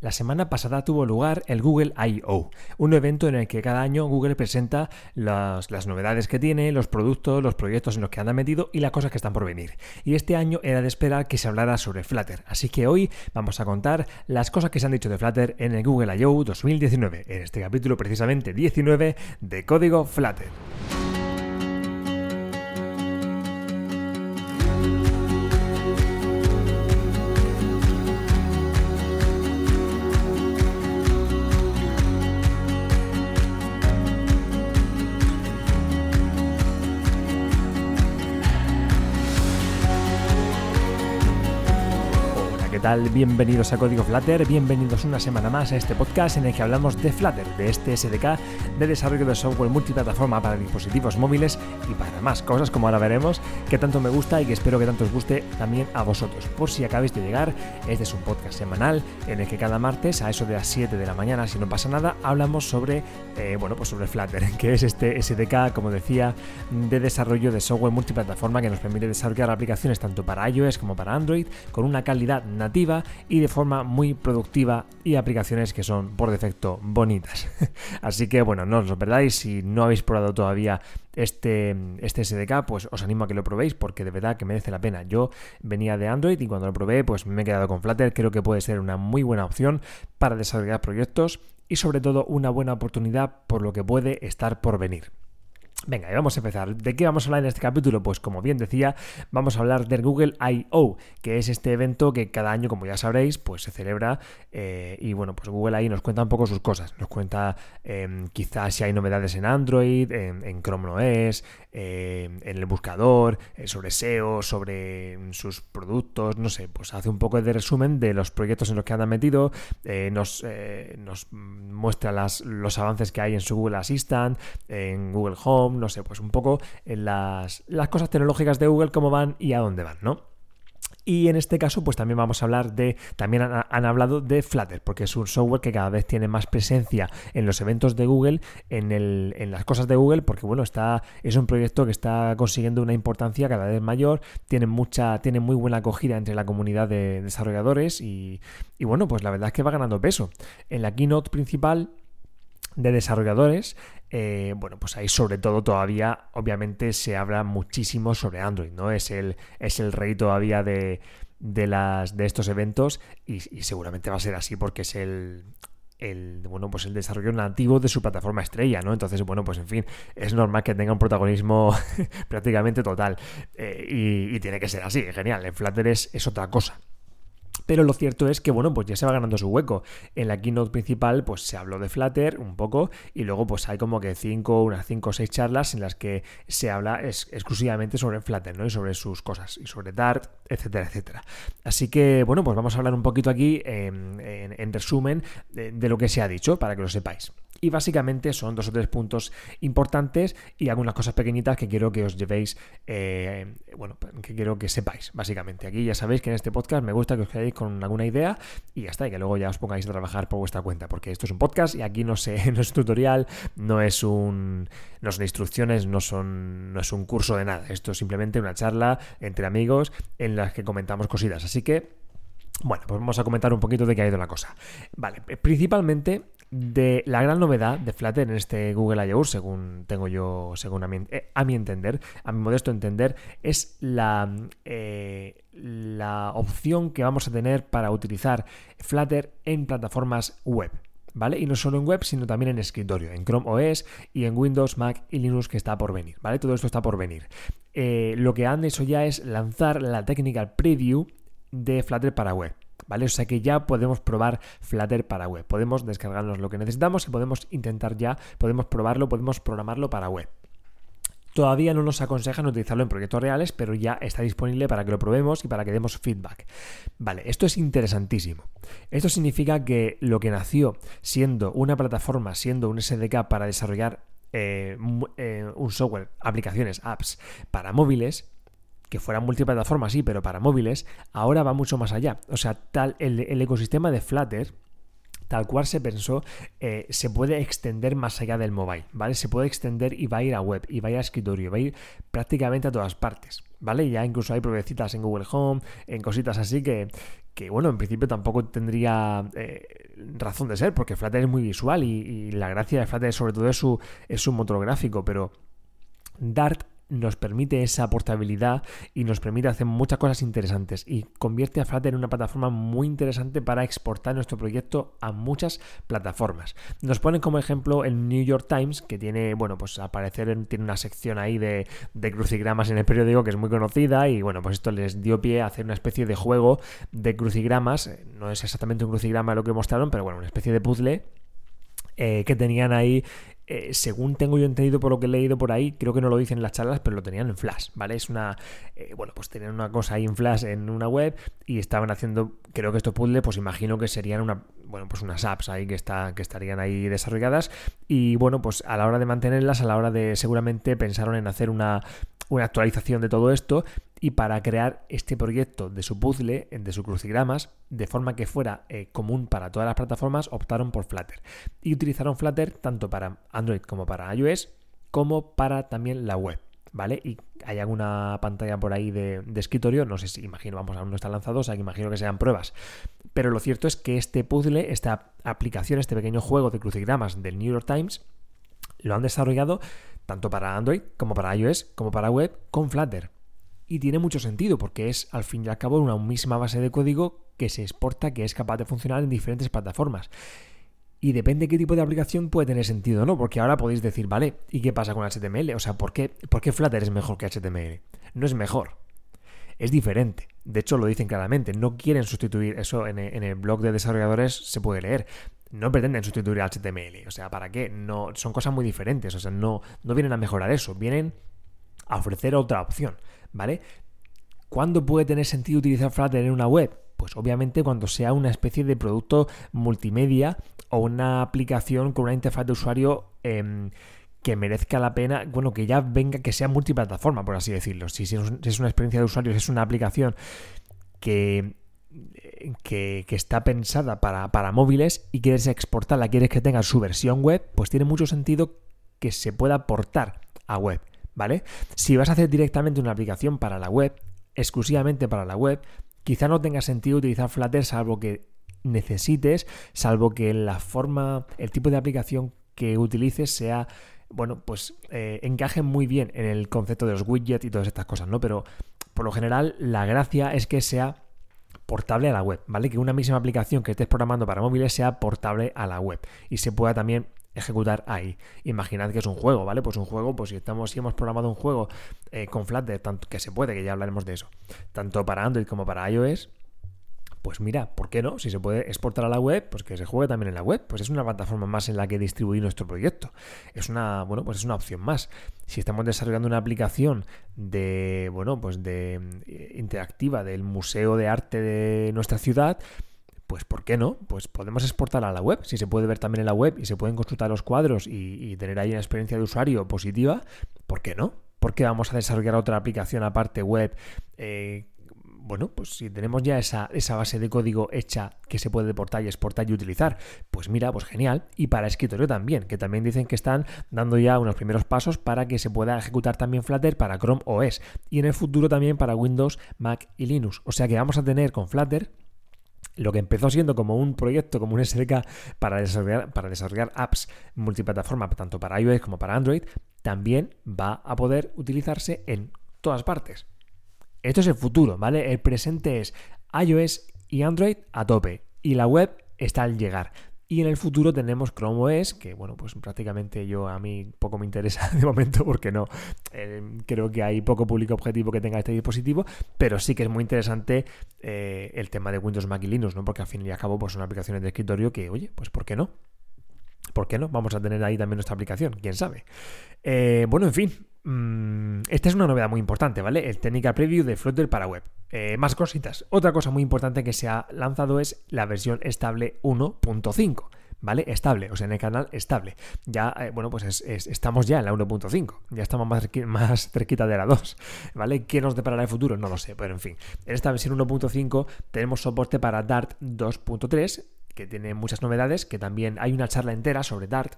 La semana pasada tuvo lugar el Google I.O., un evento en el que cada año Google presenta las, novedades que tiene, los productos, los proyectos en los que anda metido y las cosas que están por venir. Y este año era de esperar que se hablara sobre Flutter, así que hoy vamos a contar las cosas que se han dicho de Flutter en el Google I.O. 2019, en este capítulo precisamente 19 de Código Flutter. Bienvenidos a Código Flutter, bienvenidos una semana más a este podcast en el que hablamos de Flutter, de este SDK de desarrollo de software multiplataforma para dispositivos móviles y para más cosas, como ahora veremos, que tanto me gusta y que espero que tanto os guste también a vosotros. Por si acabáis de llegar, este es un podcast semanal en el que cada martes a eso de las 7 de la mañana, si no pasa nada, hablamos sobre, eh, bueno, pues sobre Flutter, que es este SDK, como decía, de desarrollo de software multiplataforma que nos permite desarrollar aplicaciones tanto para iOS como para Android con una calidad y de forma muy productiva y aplicaciones que son por defecto bonitas. Así que bueno, no os perdáis, si no habéis probado todavía este, este SDK, pues os animo a que lo probéis porque de verdad que merece la pena. Yo venía de Android y cuando lo probé pues me he quedado con Flutter, creo que puede ser una muy buena opción para desarrollar proyectos y sobre todo una buena oportunidad por lo que puede estar por venir. Venga, y vamos a empezar. ¿De qué vamos a hablar en este capítulo? Pues como bien decía, vamos a hablar del Google I.O., que es este evento que cada año, como ya sabréis, pues se celebra eh, y bueno, pues Google I.O. nos cuenta un poco sus cosas. Nos cuenta em, quizás si hay novedades en Android, en, Chrome OS, em, en el buscador, eh, sobre SEO, sobre sus productos, no sé, pues hace un poco de resumen de los proyectos en los que anda metido, eh, nos, muestra los avances que hay en su Google Assistant, en Google Home, no sé, pues un poco en las, las cosas tecnológicas de Google, cómo van y a dónde van, ¿no? Y en este caso, pues también vamos a hablar de, también han, hablado de Flutter, porque es un software que cada vez tiene más presencia en los eventos de Google, en, el, en las cosas de Google, porque bueno, está, es un proyecto que está consiguiendo una importancia cada vez mayor, tiene mucha, tiene muy buena acogida entre la comunidad de desarrolladores y, y bueno, pues la verdad es que va ganando peso. En la keynote principal de desarrolladores, eh, bueno, pues ahí sobre todo todavía, obviamente, se habla muchísimo sobre Android, ¿no? Es el, es el rey todavía de, de, las, de estos eventos y, seguramente va a ser así porque es el, el, bueno, pues el desarrollo nativo de su plataforma estrella, ¿no? Entonces, bueno, pues en fin, es normal que tenga un protagonismo prácticamente total. Eh, y, y, tiene que ser así, genial. En Flutter es, es otra cosa. Pero lo cierto es que, bueno, pues ya se va ganando su hueco. En la keynote principal, pues se habló de Flutter un poco y luego pues hay como que cinco, unas cinco o seis charlas en las que se habla exclusivamente sobre Flutter, ¿no? Y sobre sus cosas, y sobre Dart, etcétera, etcétera. Así que, bueno, pues vamos a hablar un poquito aquí en, resumen de lo que se ha dicho para que lo sepáis. Y básicamente son dos o tres puntos importantes y algunas cosas pequeñitas que quiero que os llevéis, eh, bueno, que quiero que sepáis, básicamente. Aquí ya sabéis que en este podcast me gusta que os con alguna idea y ya está, y que luego ya os pongáis a trabajar por vuestra cuenta, porque esto es un podcast y aquí no sé, no es tutorial, no es un, no son instrucciones, no son, no es un curso de nada. Esto es simplemente una charla entre amigos en las que comentamos cositas. Así que bueno, pues vamos a comentar un poquito de qué ha ido la cosa. Vale, principalmente de la gran novedad de Flutter en este Google I.O., según tengo yo, según a mi, eh, a mi, entender, a mi modesto entender, es la, eh, la opción que vamos a tener para utilizar Flutter en plataformas web. ¿Vale? Y no solo en web, sino también en escritorio, en Chrome OS y en Windows, Mac y Linux que está por venir, ¿vale? Todo esto está por venir. Eh, lo que han hecho ya es lanzar la Technical Preview de Flutter para web. ¿Vale? O sea que ya podemos probar Flutter para web. Podemos descargarnos lo que necesitamos y podemos intentar ya, podemos probarlo, podemos programarlo para web. Todavía no nos aconsejan utilizarlo en proyectos reales, pero ya está disponible para que lo probemos y para que demos feedback. Vale, esto es interesantísimo. Esto significa que lo que nació siendo una plataforma, siendo un SDK para desarrollar eh, eh, un software, aplicaciones, apps para móviles, que fuera multiplataforma, sí, pero para móviles, ahora va mucho más allá. O sea, tal el, ecosistema de Flutter, tal cual se pensó, eh, se puede extender más allá del mobile, ¿vale? Se puede extender y va a ir a web, y va a ir a escritorio, va a ir prácticamente a todas partes, ¿vale? Ya incluso hay pruebecitas en Google Home, en cositas así que, que bueno, en principio tampoco tendría... Eh, razón de ser, porque Flutter es muy visual y, la gracia de Flutter sobre todo es su, es su motor gráfico, pero Dart nos permite esa portabilidad y nos permite hacer muchas cosas interesantes y convierte a Flutter en una plataforma muy interesante para exportar nuestro proyecto a muchas plataformas. Nos ponen como ejemplo el New York Times, que tiene, bueno, pues al parecer tiene una sección ahí de, de crucigramas en el periódico que es muy conocida y bueno, pues esto les dio pie a hacer una especie de juego de crucigramas. No es exactamente un crucigrama lo que mostraron, pero bueno, una especie de puzzle eh, que tenían ahí eh, según tengo yo entendido por lo que he leído por ahí, creo que no lo dicen en las charlas, pero lo tenían en Flash, ¿vale? Es una, eh, bueno, pues tenían una cosa ahí en Flash en una web y estaban haciendo, creo que estos puzzles, pues imagino que serían una, bueno, pues unas apps ahí que, está, que estarían ahí desarrolladas y bueno, pues a la hora de mantenerlas, a la hora de seguramente pensaron en hacer una, una actualización de todo esto y para crear este proyecto de su puzzle, de sus crucigramas, de forma que fuera eh, común para todas las plataformas, optaron por Flutter. Y utilizaron Flutter tanto para Android como para iOS, como para también la web. ¿Vale? Y hay alguna pantalla por ahí de, escritorio, no sé si imagino, vamos, aún no está lanzado, o sea que imagino que sean pruebas. Pero lo cierto es que este puzzle, esta aplicación, este pequeño juego de crucigramas del New York Times, lo han desarrollado tanto para Android como para iOS como para web con Flutter. Y tiene mucho sentido porque es al fin y al cabo una misma base de código que se exporta, que es capaz de funcionar en diferentes plataformas. Y depende de qué tipo de aplicación puede tener sentido, ¿no? Porque ahora podéis decir, vale, ¿y qué pasa con HTML? O sea, ¿por qué, ¿por qué Flutter es mejor que HTML? No es mejor, es diferente. De hecho, lo dicen claramente, no quieren sustituir eso en el, blog de desarrolladores, se puede leer. No pretenden sustituir HTML. O sea, ¿para qué? No, son cosas muy diferentes. O sea, no, no vienen a mejorar eso, vienen a ofrecer otra opción. ¿vale? ¿Cuándo puede tener sentido utilizar Flutter en una web? Pues obviamente cuando sea una especie de producto multimedia o una aplicación con una interfaz de usuario em, que merezca la pena, bueno, que ya venga, que sea multiplataforma, por así decirlo. Si, es una experiencia de usuario, si es una aplicación que, que, está pensada para, para, móviles y quieres exportarla, quieres que tenga su versión web, pues tiene mucho sentido que se pueda portar a web. ¿Vale? Si vas a hacer directamente una aplicación para la web, exclusivamente para la web, quizá no tenga sentido utilizar Flutter salvo que necesites, salvo que la forma, el tipo de aplicación que utilices sea, bueno, pues eh, encaje muy bien en el concepto de los widgets y todas estas cosas, ¿no? Pero por lo general la gracia es que sea portable a la web, ¿vale? Que una misma aplicación que estés programando para móviles sea portable a la web y se pueda también ejecutar ahí. Imaginad que es un juego, ¿vale? Pues un juego, pues si estamos, si hemos programado un juego eh, con Flutter, tanto que se puede, que ya hablaremos de eso, tanto para Android como para iOS, pues mira, ¿por qué no? Si se puede exportar a la web, pues que se juegue también en la web. Pues es una plataforma más en la que distribuir nuestro proyecto. Es una, bueno, pues es una opción más. Si estamos desarrollando una aplicación de, bueno, pues de eh, interactiva del Museo de Arte de nuestra ciudad, pues ¿por qué no? Pues podemos exportarla a la web. Si se puede ver también en la web y se pueden consultar los cuadros y, tener ahí una experiencia de usuario positiva, ¿por qué no? ¿Por qué vamos a desarrollar otra aplicación aparte web? Eh, bueno, pues si tenemos ya esa, esa, base de código hecha que se puede deportar y exportar y utilizar, pues mira, pues genial. Y para escritorio también, que también dicen que están dando ya unos primeros pasos para que se pueda ejecutar también Flutter para Chrome OS y en el futuro también para Windows, Mac y Linux. O sea que vamos a tener con Flutter lo que empezó siendo como un proyecto, como un SDK para desarrollar, para desarrollar apps multiplataforma, tanto para iOS como para Android, también va a poder utilizarse en todas partes. Esto es el futuro, ¿vale? El presente es iOS y Android a tope y la web está al llegar. Y en el futuro tenemos Chrome OS, que bueno, pues prácticamente yo a mí poco me interesa de momento porque no eh, creo que hay poco público objetivo que tenga este dispositivo, pero sí que es muy interesante eh, el tema de Windows, Mac y Linux, ¿no? Porque al fin y al cabo pues son aplicaciones de escritorio que, oye, pues ¿por qué no? ¿Por qué no? Vamos a tener ahí también nuestra aplicación, quién sabe. Eh, bueno, en fin, mm, esta es una novedad muy importante, ¿vale? El Technical Preview de Flutter para web. Eh, más cositas. Otra cosa muy importante que se ha lanzado es la versión estable 1.5. ¿vale? Estable, o sea, en el canal estable. Ya, eh, bueno, pues estamos ya en la 1.5, ya estamos más, más cerquita de la 2, ¿vale? ¿Qué nos deparará el futuro? No lo sé, pero en fin. En esta versión 1.5 tenemos soporte para Dart 2.3, que tiene muchas novedades, que también hay una charla entera sobre Dart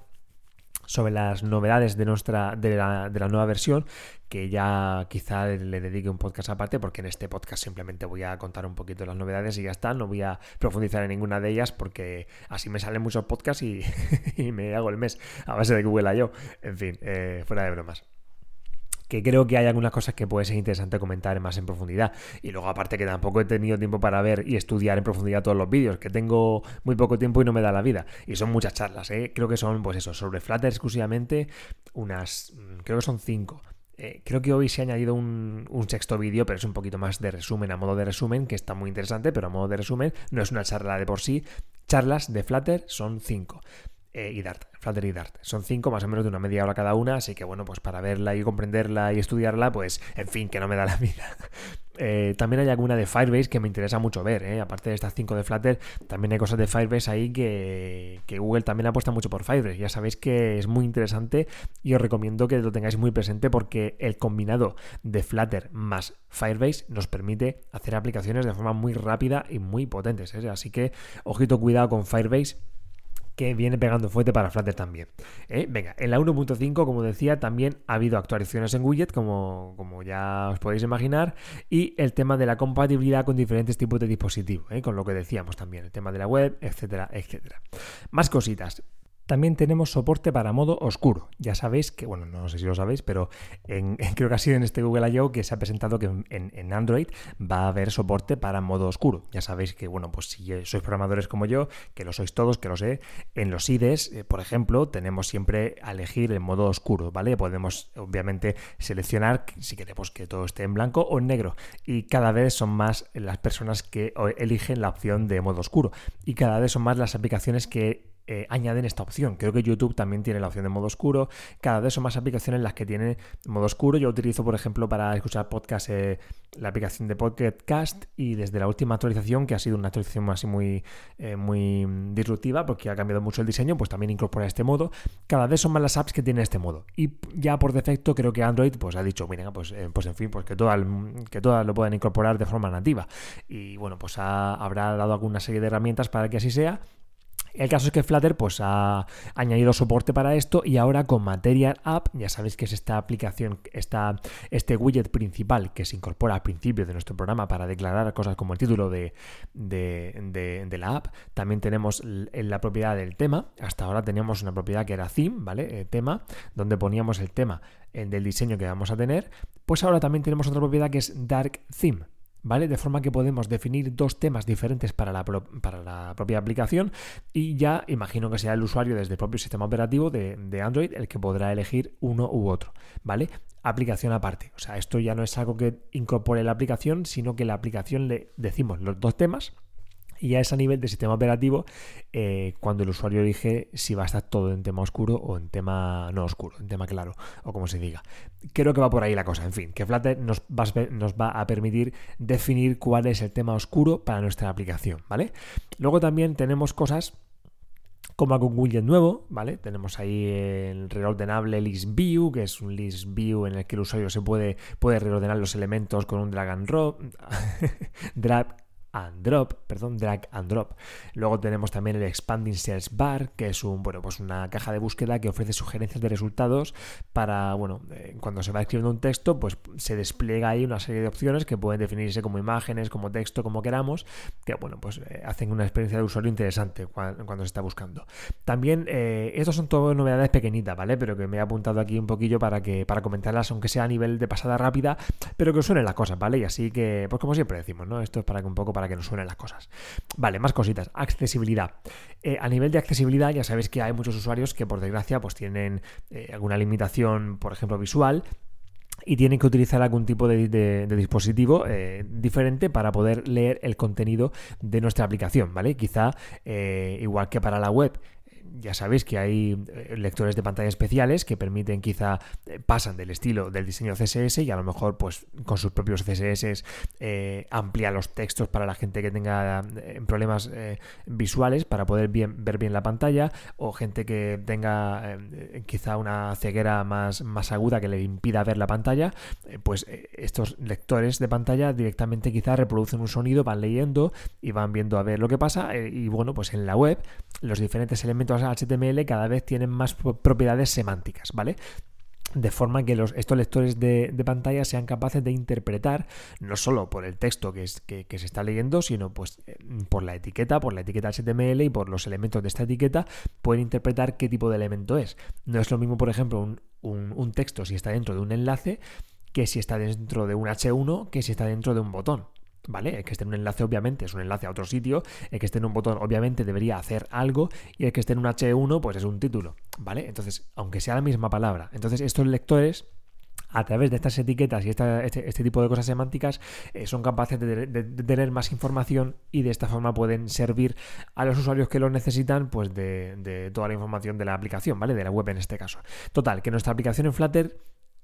sobre las novedades de nuestra de la, de la, nueva versión que ya quizá le dedique un podcast aparte porque en este podcast simplemente voy a contar un poquito las novedades y ya está, no voy a profundizar en ninguna de ellas porque así me salen muchos podcasts y, me hago el mes a base de Google yo. En fin, eh, fuera de bromas que creo que hay algunas cosas que puede ser interesante comentar más en profundidad. Y luego aparte que tampoco he tenido tiempo para ver y estudiar en profundidad todos los vídeos, que tengo muy poco tiempo y no me da la vida. Y son muchas charlas, ¿eh? creo que son pues eso, sobre Flutter exclusivamente, unas, mm, creo que son cinco. Eh, creo que hoy se ha añadido un, un sexto vídeo, pero es un poquito más de resumen, a modo de resumen, que está muy interesante, pero a modo de resumen no es una charla de por sí. Charlas de Flutter son cinco. Eh, y Dart, Flutter y Dart. Son cinco más o menos de una media hora cada una, así que bueno, pues para verla y comprenderla y estudiarla, pues en fin, que no me da la vida. Eh, también hay alguna de Firebase que me interesa mucho ver, ¿eh? aparte de estas cinco de Flutter, también hay cosas de Firebase ahí que, que, Google también apuesta mucho por Firebase. Ya sabéis que es muy interesante y os recomiendo que lo tengáis muy presente porque el combinado de Flutter más Firebase nos permite hacer aplicaciones de forma muy rápida y muy potentes. Así que ojito cuidado con Firebase que viene pegando fuerte para Flutter también. ¿eh? Venga, en la 1.5, como decía, también ha habido actualizaciones en widget, como, como, ya os podéis imaginar, y el tema de la compatibilidad con diferentes tipos de dispositivos, ¿eh? con lo que decíamos también, el tema de la web, etcétera, etcétera. Más cositas. También tenemos soporte para modo oscuro. Ya sabéis que, bueno, no sé si lo sabéis, pero creo que ha sido en este Google I.O. que se ha presentado que en, Android va a haber soporte para modo oscuro. Ya sabéis que, bueno, pues si sois programadores como yo, que lo sois todos, que lo sé, en los IDEs, eh, por ejemplo, tenemos siempre a elegir el modo oscuro, ¿vale? Podemos, obviamente, seleccionar si queremos que todo esté en blanco o en negro. Y cada vez son más las personas que eligen la opción de modo oscuro. Y cada vez son más las aplicaciones que eh, añaden esta opción. Creo que YouTube también tiene la opción de modo oscuro. Cada vez son más aplicaciones las que tienen modo oscuro. Yo utilizo, por ejemplo, para escuchar podcast eh, la aplicación de Podcast y desde la última actualización, que ha sido una actualización así muy, eh, muy disruptiva porque ha cambiado mucho el diseño, pues también incorpora este modo. Cada vez son más las apps que tienen este modo. Y ya por defecto creo que Android pues ha dicho, mira, pues, pues en fin, pues que todas, que todas lo puedan incorporar de forma nativa. Y bueno, pues habrá dado alguna serie de herramientas para que así sea el caso es que Flutter pues, ha añadido soporte para esto y ahora con Material App, ya sabéis que es esta aplicación, esta, este widget principal que se incorpora al principio de nuestro programa para declarar cosas como el título de, de, la app. También tenemos la propiedad del tema. Hasta ahora teníamos una propiedad que era theme, ¿vale? Eh, tema, donde poníamos el tema del diseño que vamos a tener. Pues ahora también tenemos otra propiedad que es dark theme. ¿Vale? De forma que podemos definir dos temas diferentes para la, para la, propia aplicación y ya imagino que sea el usuario desde el propio sistema operativo de, de, Android el que podrá elegir uno u otro, ¿vale? Aplicación aparte. O sea, esto ya no es algo que incorpore la aplicación, sino que la aplicación le decimos los dos temas y ya es a nivel de sistema operativo eh, cuando el usuario elige si va a estar todo en tema oscuro o en tema no oscuro, en tema claro, o como se diga. Creo que va por ahí la cosa. En fin, que Flutter nos va, a permitir definir cuál es el tema oscuro para nuestra aplicación, ¿vale? Luego también tenemos cosas como algún widget nuevo, ¿vale? Tenemos ahí el reordenable list view, que es un list view en el que el usuario se puede, puede reordenar los elementos con un drag and drop, drag and drop, perdón, drag and drop. Luego tenemos también el expanding sales bar, que es un, bueno, pues una caja de búsqueda que ofrece sugerencias de resultados para, bueno, eh, cuando se va escribiendo un texto, pues se despliega ahí una serie de opciones que pueden definirse como imágenes, como texto, como queramos, que, bueno, pues eh, hacen una experiencia de usuario interesante cuando, se está buscando. También, eh, estos son todas novedades pequeñitas, ¿vale? Pero que me he apuntado aquí un poquillo para que, para comentarlas, aunque sea a nivel de pasada rápida, pero que os suenen las cosas, ¿vale? Y así que, pues como siempre decimos, ¿no? Esto es para que un poco para que nos suenen las cosas. Vale, más cositas. Accesibilidad. Eh, a nivel de accesibilidad, ya sabéis que hay muchos usuarios que por desgracia pues tienen eh, alguna limitación, por ejemplo, visual y tienen que utilizar algún tipo de, dispositivo eh, diferente para poder leer el contenido de nuestra aplicación, ¿vale? Quizá, igual que para la web, ya sabéis que hay eh, lectores de pantalla especiales que permiten quizá eh, pasan del estilo del diseño CSS y a lo mejor pues con sus propios CSS eh, amplía los textos para la gente que tenga problemas visuales para poder ver bien la pantalla o gente que tenga quizá una ceguera más, más aguda que le impida ver la pantalla pues estos lectores de pantalla directamente quizá reproducen un sonido van leyendo y van viendo a ver lo que pasa y bueno pues en la web los diferentes elementos HTML cada vez tienen más propiedades semánticas, ¿vale? De forma que los, estos lectores de, pantalla sean capaces de interpretar no solo por el texto que, es, que, se está leyendo, sino pues eh, por la etiqueta, por la etiqueta HTML y por los elementos de esta etiqueta, pueden interpretar qué tipo de elemento es. No es lo mismo, por ejemplo, un, un texto si está dentro de un enlace que si está dentro de un H1 que si está dentro de un botón. ¿Vale? El que esté en un enlace, obviamente, es un enlace a otro sitio. El que esté en un botón, obviamente, debería hacer algo. Y el que esté en un H1, pues es un título. ¿Vale? Entonces, aunque sea la misma palabra. Entonces, estos lectores a través de estas etiquetas y este, este, tipo de cosas semánticas eh, son capaces de, tener más información y de esta forma pueden servir a los usuarios que lo necesitan pues de, de, toda la información de la aplicación, ¿vale? De la web en este caso. Total, que nuestra aplicación en Flutter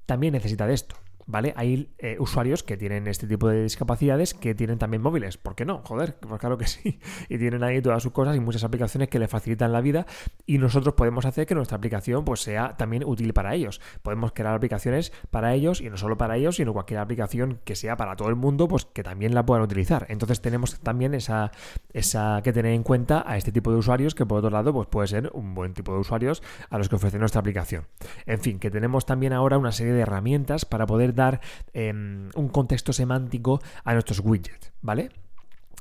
también necesita de esto. ¿Vale? Hay eh, usuarios que tienen este tipo de discapacidades que tienen también móviles. ¿Por qué no? Joder, pues claro que sí. Y tienen ahí todas sus cosas y muchas aplicaciones que les facilitan la vida y nosotros podemos hacer que nuestra aplicación pues, sea también útil para ellos. Podemos crear aplicaciones para ellos y no solo para ellos, sino cualquier aplicación que sea para todo el mundo, pues que también la puedan utilizar. Entonces tenemos también esa, esa que tener en cuenta a este tipo de usuarios que por otro lado pues puede ser un buen tipo de usuarios a los que ofrece nuestra aplicación. En fin, que tenemos también ahora una serie de herramientas para poder dar em, un contexto semántico a nuestros widgets, ¿vale?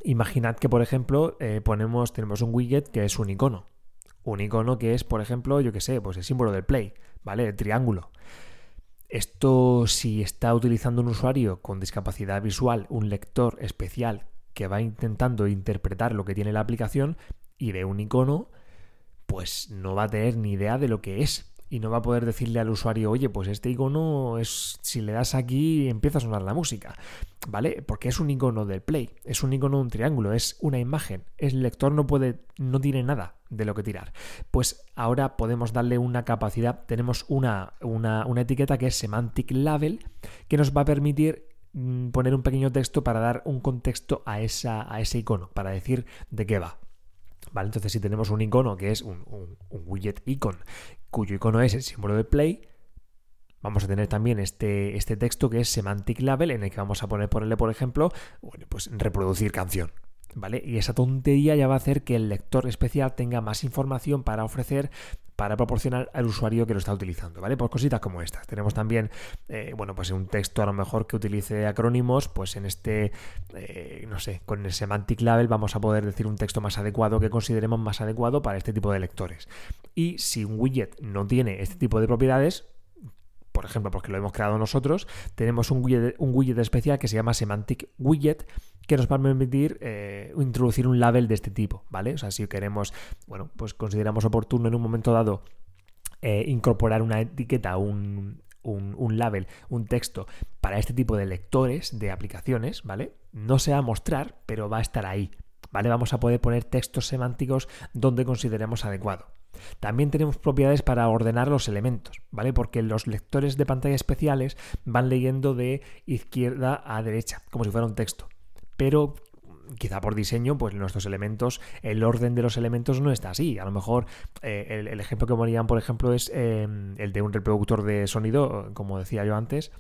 Imaginad que, por ejemplo, eh, ponemos, tenemos un widget que es un icono. Un icono que es, por ejemplo, yo que sé, pues el símbolo del play, ¿vale? El triángulo. Esto, si está utilizando un usuario con discapacidad visual, un lector especial que va intentando interpretar lo que tiene la aplicación y ve un icono, pues no va a tener ni idea de lo que es y no va a poder decirle al usuario, oye, pues este icono es, si le das aquí empieza a sonar la música, ¿vale? Porque es un icono del play, es un icono de un triángulo, es una imagen, el lector no puede, no tiene nada de lo que tirar. Pues ahora podemos darle una capacidad, tenemos una, una, una etiqueta que es semantic label, que nos va a permitir mm, poner un pequeño texto para dar un contexto a, esa, a ese icono, para decir de qué va. ¿Vale? Entonces, si tenemos un icono que es un, widget icon cuyo icono es el símbolo de play, vamos a tener también este, este texto que es semantic label, en el que vamos a poner, ponerle, por ejemplo, bueno, pues reproducir canción. ¿Vale? Y esa tontería ya va a hacer que el lector especial tenga más información para ofrecer para proporcionar al usuario que lo está utilizando, ¿vale? Pues cositas como estas. Tenemos también, eh, bueno, pues un texto a lo mejor que utilice acrónimos, pues en este, eh, no sé, con el semantic label vamos a poder decir un texto más adecuado que consideremos más adecuado para este tipo de lectores. Y si un widget no tiene este tipo de propiedades, por ejemplo, porque lo hemos creado nosotros, tenemos un widget, un widget especial que se llama Semantic Widget, que nos va a permitir eh, introducir un label de este tipo, ¿vale? O sea, si queremos, bueno, pues consideramos oportuno en un momento dado eh, incorporar una etiqueta, un, un, label, un texto para este tipo de lectores de aplicaciones, ¿vale? No se va a mostrar, pero va a estar ahí, ¿vale? Vamos a poder poner textos semánticos donde consideremos adecuado. También tenemos propiedades para ordenar los elementos, ¿vale? Porque los lectores de pantalla especiales van leyendo de izquierda a derecha, como si fuera un texto. Pero quizá por diseño, pues nuestros elementos, el orden de los elementos no está así. A lo mejor eh, el, ejemplo que ponían, por ejemplo, es eh, el de un reproductor de sonido, como decía yo antes,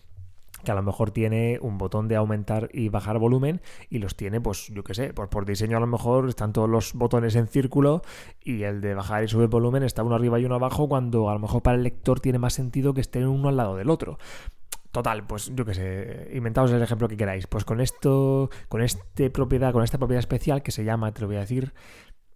que a lo mejor tiene un botón de aumentar y bajar volumen y los tiene, pues yo qué sé, por, por diseño a lo mejor están todos los botones en círculo y el de bajar y subir volumen está uno arriba y uno abajo cuando a lo mejor para el lector tiene más sentido que estén uno al lado del otro. Total, pues yo qué sé, inventaos el ejemplo que queráis. Pues con esto, con este propiedad, con esta propiedad especial que se llama, te lo voy a decir,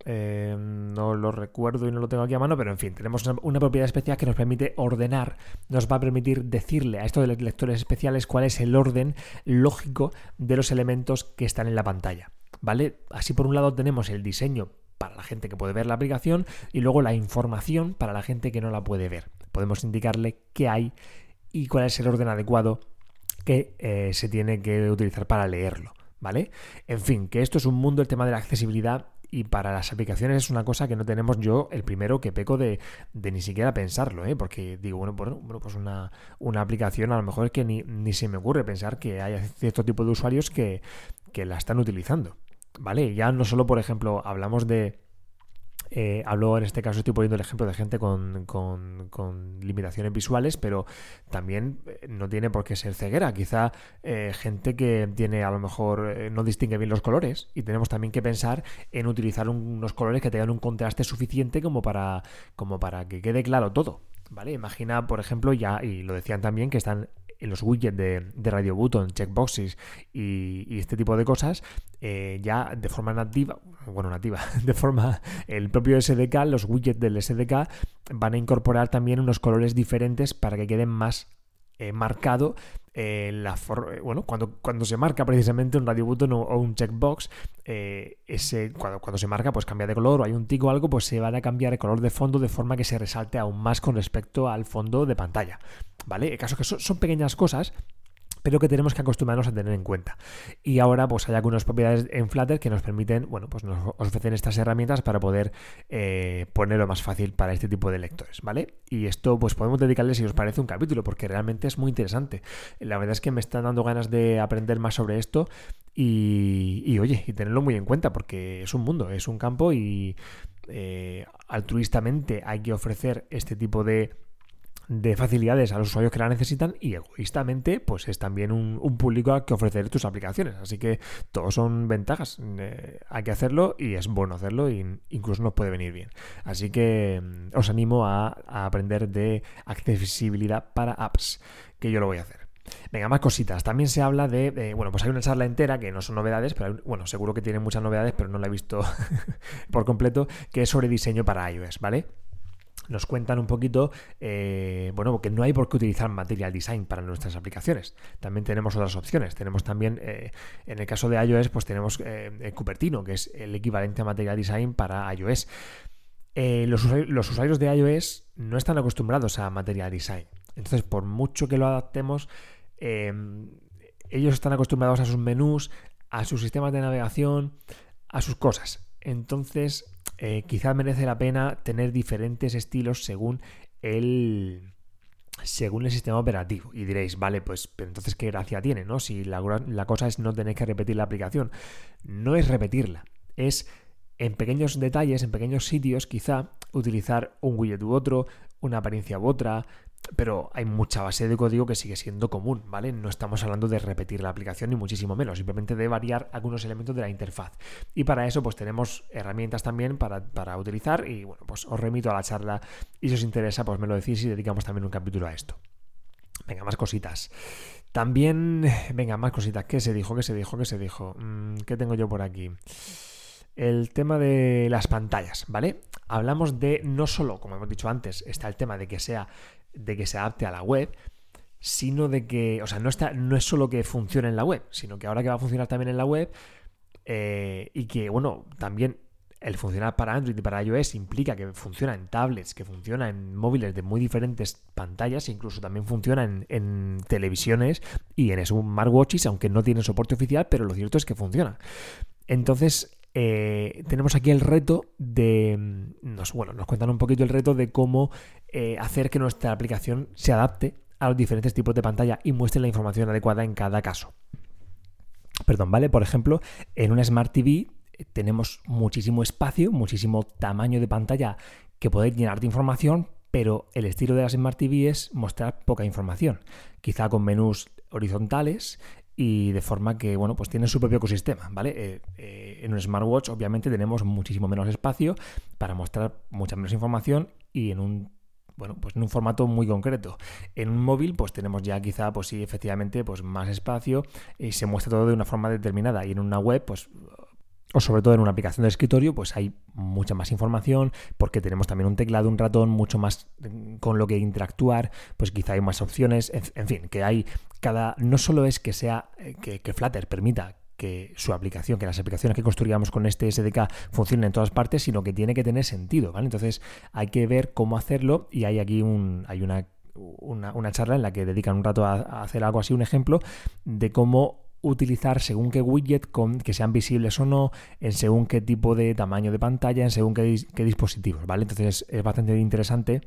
eh, no lo recuerdo y no lo tengo aquí a mano, pero en fin, tenemos una, propiedad especial que nos permite ordenar, nos va a permitir decirle a estos lectores especiales cuál es el orden lógico de los elementos que están en la pantalla. ¿Vale? Así por un lado tenemos el diseño para la gente que puede ver la aplicación y luego la información para la gente que no la puede ver. Podemos indicarle qué hay y cuál es el orden adecuado que eh, se tiene que utilizar para leerlo. ¿Vale? En fin, que esto es un mundo, el tema de la accesibilidad y para las aplicaciones es una cosa que no tenemos yo el primero que peco de, ni siquiera pensarlo, ¿eh? porque digo, bueno, bueno pues una, una, aplicación a lo mejor es que ni, ni, se me ocurre pensar que hay cierto tipo de usuarios que, que la están utilizando, ¿vale? Ya no solo, por ejemplo, hablamos de Eh, hablo en este caso, estoy poniendo el ejemplo de gente con, con, limitaciones visuales, pero también eh, no tiene por qué ser ceguera. Quizá eh, gente que tiene a lo mejor no distingue bien los colores y tenemos también que pensar en utilizar unos colores que tengan un contraste suficiente como para, como para que quede claro todo. ¿Vale? Imagina, por ejemplo, ya, y lo decían también, que están los widgets de, Radio Button, checkboxes y, este tipo de cosas, eh, ya de forma nativa, bueno, nativa, de forma, el propio SDK, los widgets del SDK van a incorporar también unos colores diferentes para que queden más eh, marcado eh, la bueno, cuando, cuando se marca precisamente un radio button o, un checkbox, ese, cuando, cuando se marca, pues cambia de color o hay un tico o algo, pues se va a cambiar el color de fondo de forma que se resalte aún más con respecto al fondo de pantalla. ¿vale? El caso que son, pequeñas cosas pero que tenemos que acostumbrarnos a tener en cuenta. Y ahora pues hay algunas propiedades en Flutter que nos permiten, bueno, pues nos ofrecen estas herramientas para poder eh, ponerlo más fácil para este tipo de lectores, ¿vale? Y esto pues podemos dedicarle si os parece un capítulo porque realmente es muy interesante. La verdad es que me están dando ganas de aprender más sobre esto y, oye, y tenerlo muy en cuenta porque es un mundo, es un campo y eh, altruistamente hay que ofrecer este tipo de de facilidades a los usuarios que la necesitan y egoístamente pues es también un, público al que ofrecer tus aplicaciones. Así que todos son ventajas. Eh, hay que hacerlo y es bueno hacerlo e incluso nos puede venir bien. Así que mm, os animo a, aprender de accesibilidad para apps, que yo lo voy a hacer. Venga, más cositas. También se habla de, bueno, pues hay una charla entera que no son novedades, pero bueno, seguro que tiene muchas novedades, pero no la he visto por completo, que es sobre diseño para iOS, ¿vale? Nos cuentan un poquito, eh, bueno, que no hay por qué utilizar Material Design para nuestras aplicaciones. También tenemos otras opciones. Tenemos también, eh, en el caso de iOS, pues tenemos eh, Cupertino, que es el equivalente a Material Design para iOS. Los usuarios, de iOS no están acostumbrados a Material Design. Entonces, por mucho que lo adaptemos, ellos están acostumbrados a sus menús, a sus sistemas de navegación, a sus cosas. Entonces, eh, quizás merece la pena tener diferentes estilos según el según el sistema operativo. Y diréis, vale, pues entonces qué gracia tiene, ¿no? Si la, la, cosa es no tener que repetir la aplicación. No es repetirla, es en pequeños detalles, en pequeños sitios, quizá utilizar un widget u otro, una apariencia u otra, pero hay mucha base de código que sigue siendo común, ¿vale? No estamos hablando de repetir la aplicación ni muchísimo menos, simplemente de variar algunos elementos de la interfaz. Y para eso pues tenemos herramientas también para, utilizar y bueno, pues os remito a la charla y si os interesa pues me lo decís y dedicamos también un capítulo a esto. Venga, más cositas. También, venga, más cositas. ¿Qué se dijo? ¿Qué se dijo? ¿Qué se dijo? Mm, ¿Qué tengo yo por aquí? el tema de las pantallas, ¿vale? Hablamos de no solo, como hemos dicho antes, está el tema de que sea de que se adapte a la web, sino de que, o sea, no, está, no es solo que funcione en la web, sino que ahora que va a funcionar también en la web eh, y que, bueno, también el funcionar para Android y para iOS implica que funciona en tablets, que funciona en móviles de muy diferentes pantallas, incluso también funciona en, televisiones y en smartwatches, aunque no tiene soporte oficial, pero lo cierto es que funciona. Entonces, eh, tenemos aquí el reto de. Nos, bueno, nos cuentan un poquito el reto de cómo eh, hacer que nuestra aplicación se adapte a los diferentes tipos de pantalla y muestre la información adecuada en cada caso. Perdón, ¿vale? Por ejemplo, en una Smart TV eh, tenemos muchísimo espacio, muchísimo tamaño de pantalla que puede llenar de información, pero el estilo de las Smart TV es mostrar poca información. Quizá con menús horizontales y de forma que, bueno, pues tiene su propio ecosistema, ¿vale? Eh, eh, en un smartwatch obviamente tenemos muchísimo menos espacio para mostrar mucha menos información y en un bueno, pues en un formato muy concreto. En un móvil, pues tenemos ya quizá, pues sí, efectivamente, pues más espacio y se muestra todo de una forma determinada. Y en una web, pues o sobre todo en una aplicación de escritorio, pues hay mucha más información, porque tenemos también un teclado, un ratón, mucho más mm, con lo que interactuar, pues quizá hay más opciones, en, fin, que hay cada, no solo es que sea, eh, que, Flutter permita que su aplicación, que las aplicaciones que construyamos con este SDK funcionen en todas partes, sino que tiene que tener sentido, ¿vale? Entonces hay que ver cómo hacerlo y hay aquí un, hay una, una, charla en la que dedican un rato a hacer algo así, un ejemplo de cómo utilizar según qué widget con, que sean visibles o no, en según qué tipo de tamaño de pantalla, en según qué, dispositivos, ¿vale? Entonces es bastante interesante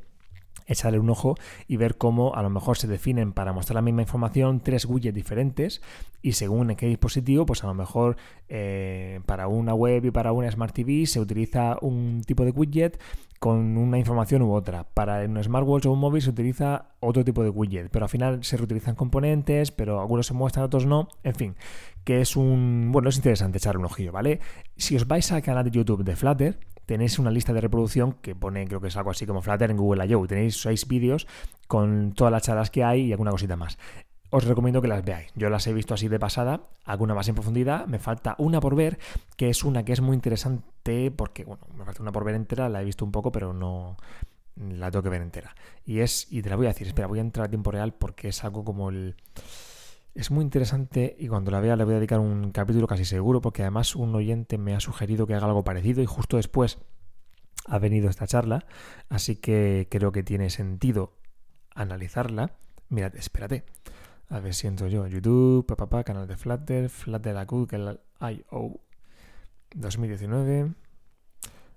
echarle un ojo y ver cómo a lo mejor se definen para mostrar la misma información tres widgets diferentes y según en qué dispositivo, pues a lo mejor eh, para una web y para una Smart TV se utiliza un tipo de widget con una información u otra. Para un smartwatch o un móvil se utiliza otro tipo de widget, pero al final se reutilizan componentes, pero algunos se muestran, otros no. En fin, que es un... Bueno, es interesante echarle un ojillo, ¿vale? Si os vais al canal de YouTube de Flutter, tenéis una lista de reproducción que pone, creo que es algo así como Flutter en Google I.O. Tenéis seis vídeos con todas las charlas que hay y alguna cosita más. Os recomiendo que las veáis. Yo las he visto así de pasada, alguna más en profundidad. Me falta una por ver, que es una que es muy interesante porque, bueno, me falta una por ver entera, la he visto un poco, pero no la tengo que ver entera. Y es, y te la voy a decir, espera, voy a entrar a tiempo real porque es algo como el... Es muy interesante y cuando la vea le voy a dedicar un capítulo casi seguro porque además un oyente me ha sugerido que haga algo parecido y justo después ha venido esta charla, así que creo que tiene sentido analizarla. Mirad, espérate. A ver si entro yo. YouTube, papá, canal de Flutter, Flutter a Google I.O. 2019.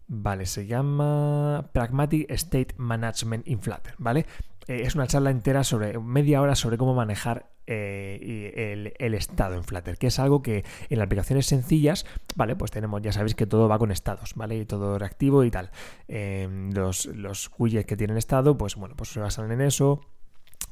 Vale, se llama Pragmatic State Management in Flutter, ¿vale? Eh, es una charla entera sobre media hora sobre cómo manejar eh, el, estado en Flutter, que es algo que en las aplicaciones sencillas, vale, pues tenemos, ya sabéis que todo va con estados, ¿vale? Y todo reactivo y tal. Em, los, los widgets que tienen estado, pues bueno, pues se basan en eso.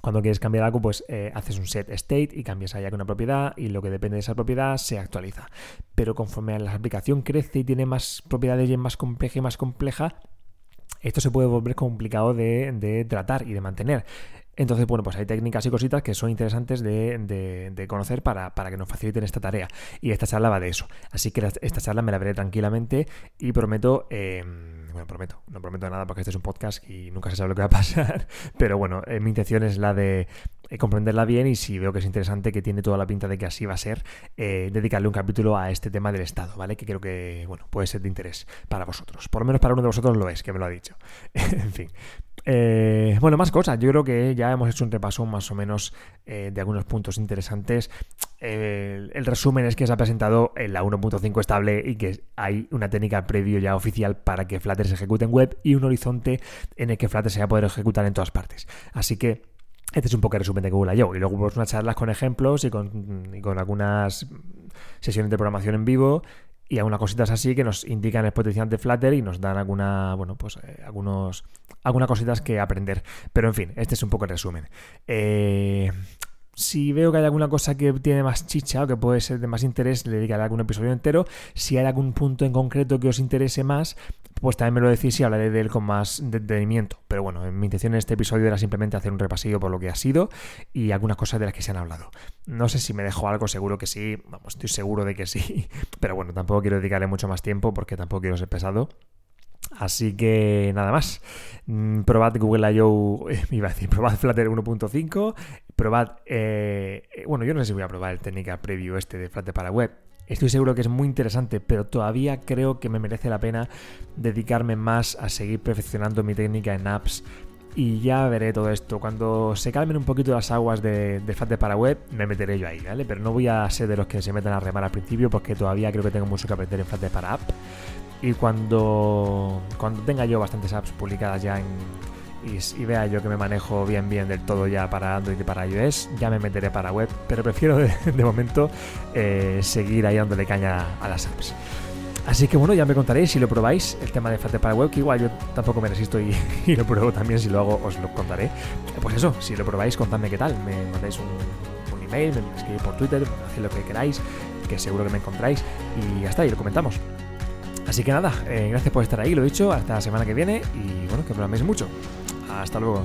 Cuando quieres cambiar algo, pues eh, haces un set state y cambias allá con una propiedad y lo que depende de esa propiedad se actualiza. Pero conforme la aplicación crece y tiene más propiedades y es más compleja y más compleja, esto se puede volver complicado de, tratar y de mantener. Entonces, bueno, pues hay técnicas y cositas que son interesantes de, conocer para, que nos faciliten esta tarea. Y esta charla va de eso. Así que esta charla me la veré tranquilamente y prometo... Em, bueno, prometo, no prometo nada porque este es un podcast y nunca se sabe lo que va a pasar, pero bueno, eh, mi intención es la de eh, comprenderla bien y si veo que es interesante, que tiene toda la pinta de que así va a ser, eh, dedicarle un capítulo a este tema del Estado, ¿vale? Que creo que, bueno, puede ser de interés para vosotros. Por lo menos para uno de vosotros lo es, que me lo ha dicho. en fin. Eh, bueno, más cosas. Yo creo que ya hemos hecho un repaso más o menos de algunos puntos interesantes. el resumen es que se ha presentado en la 1.5 estable y que hay una técnica previo ya oficial para que Flutter se ejecute en web y un horizonte en el que Flutter se va a poder ejecutar en todas partes. Así que este es un poco el resumen de Google I.O. Y luego pues unas charlas con ejemplos y con, algunas sesiones de programación en vivo y algunas cositas así que nos indican el potencial de Flutter y nos dan alguna, bueno, pues eh, algunos, algunas cositas que aprender. Pero en fin, este es un poco el resumen. Eh, si veo que hay alguna cosa que tiene más chicha o que puede ser de más interés, le dedicaré algún episodio entero. Si hay algún punto en concreto que os interese más, pues también me lo decís y hablaré de él con más detenimiento. Pero bueno, mi intención en este episodio era simplemente hacer un repasillo por lo que ha sido y algunas cosas de las que se han hablado. No sé si me dejo algo, seguro que sí, vamos, estoy seguro de que sí. Pero bueno, tampoco quiero dedicarle mucho más tiempo porque tampoco quiero ser pesado. Así que nada más. Mm, probad Google I.O. iba a decir, probad Flutter 1.5. Probad. Eh, bueno, yo no sé si voy a probar el técnica preview este de Flutter para web. Estoy seguro que es muy interesante, pero todavía creo que me merece la pena dedicarme más a seguir perfeccionando mi técnica en apps. Y ya veré todo esto. Cuando se calmen un poquito las aguas de, de Flutter para web, me meteré yo ahí, ¿vale? Pero no voy a ser de los que se metan a remar al principio porque todavía creo que tengo mucho que aprender en Flutter para app. Y cuando, cuando tenga yo bastantes apps publicadas ya en, y, vea yo que me manejo bien bien del todo ya para Android y para iOS, ya me meteré para web, pero prefiero de, momento eh, seguir ahí dándole caña a las apps. Así que bueno, ya me contaréis si lo probáis, el tema de Flutter para web, que igual yo tampoco me resisto y, lo pruebo también, si lo hago os lo contaré. Pues eso, si lo probáis, contadme qué tal, me mandáis un, un email, me escribís por Twitter, haced lo que queráis, que seguro que me encontráis y está, y lo comentamos. Así que nada, eh, gracias por estar ahí, lo dicho, hasta la semana que viene y bueno, que programéis mucho. Hasta luego.